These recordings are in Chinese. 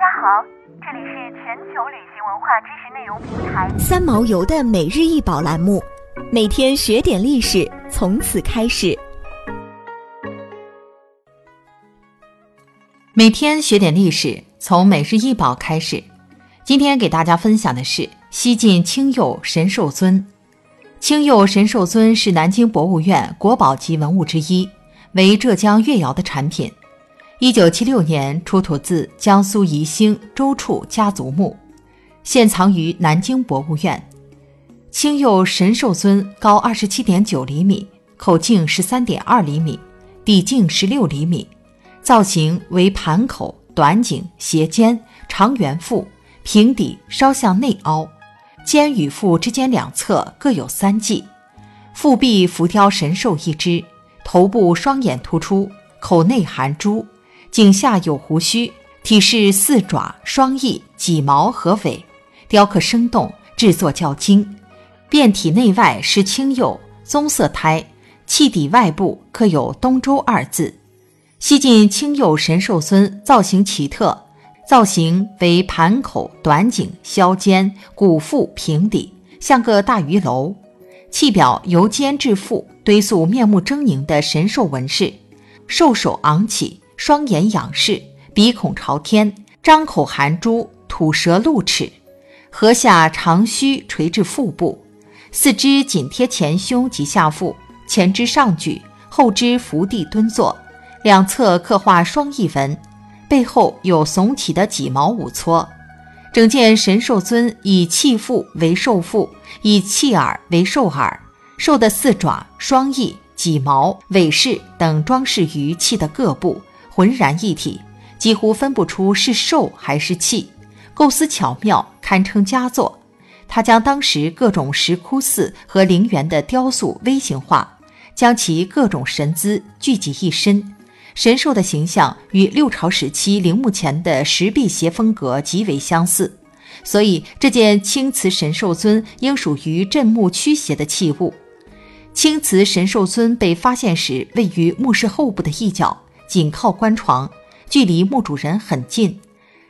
家好，这里是全球旅行文化知识内容平台三毛游的每日一宝栏目，每天学点历史，从此开始。每天学点历史，从每日一宝开始。今天给大家分享的是西晋青釉神兽尊。青釉神兽尊是南京博物院国宝级文物之一，为浙江越窑的产品。一九七六年出土自江苏宜兴周处家族墓，现藏于南京博物院。青釉神兽尊高二十七点九厘米，口径十三点二厘米，底径十六厘米，造型为盘口、短颈、斜肩、长圆腹，平底稍向内凹，肩与腹之间两侧各有三髻，腹壁浮雕神兽一只，头部双眼突出，口内含珠。颈下有胡须，体式四爪、双翼、脊毛和尾，雕刻生动，制作较精。遍体内外是青釉，棕色胎，器底外部刻有“东周”二字。西晋青釉神兽尊造型奇特，造型为盘口、短颈、削肩、鼓腹、平底，像个大鱼楼。器表由肩至腹堆塑面目狰狞的神兽纹饰，兽首昂起。双眼仰视，鼻孔朝天，张口含珠，吐舌露齿，颌下长须垂至腹部，四肢紧贴前胸及下腹，前肢上举，后肢伏地蹲坐，两侧刻画双翼纹，背后有耸起的脊毛五撮。整件神兽尊以器腹为兽腹，以器耳为兽耳，兽的四爪、双翼、脊毛、尾饰等装饰于器的各部。浑然一体，几乎分不出是兽还是器，构思巧妙，堪称佳作。他将当时各种石窟寺和陵园的雕塑微型化，将其各种神姿聚集一身。神兽的形象与六朝时期陵墓前的石壁斜风格极为相似，所以这件青瓷神兽尊应属于镇墓驱邪的器物。青瓷神兽尊被发现时，位于墓室后部的一角。紧靠棺床，距离墓主人很近。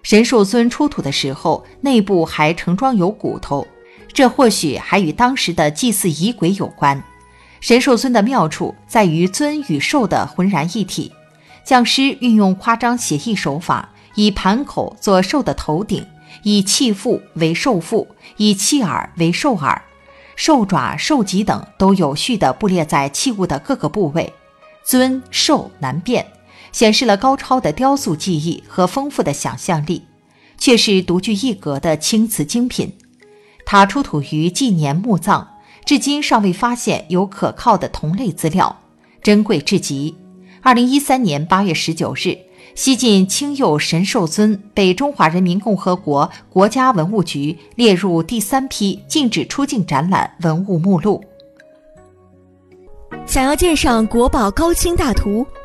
神兽尊出土的时候，内部还盛装有骨头，这或许还与当时的祭祀仪轨有关。神兽尊的妙处在于尊与兽的浑然一体。匠师运用夸张写意手法，以盘口做兽的头顶，以器腹为兽腹，以器耳为兽耳，兽爪、兽脊等都有序地布列在器物的各个部位，尊兽难辨。显示了高超的雕塑技艺和丰富的想象力，却是独具一格的青瓷精品。它出土于纪年墓葬，至今尚未发现有可靠的同类资料，珍贵至极。二零一三年八月十九日，西晋青釉神兽尊被中华人民共和国国家文物局列入第三批禁止出境展览文物目录。想要鉴赏国宝高清大图，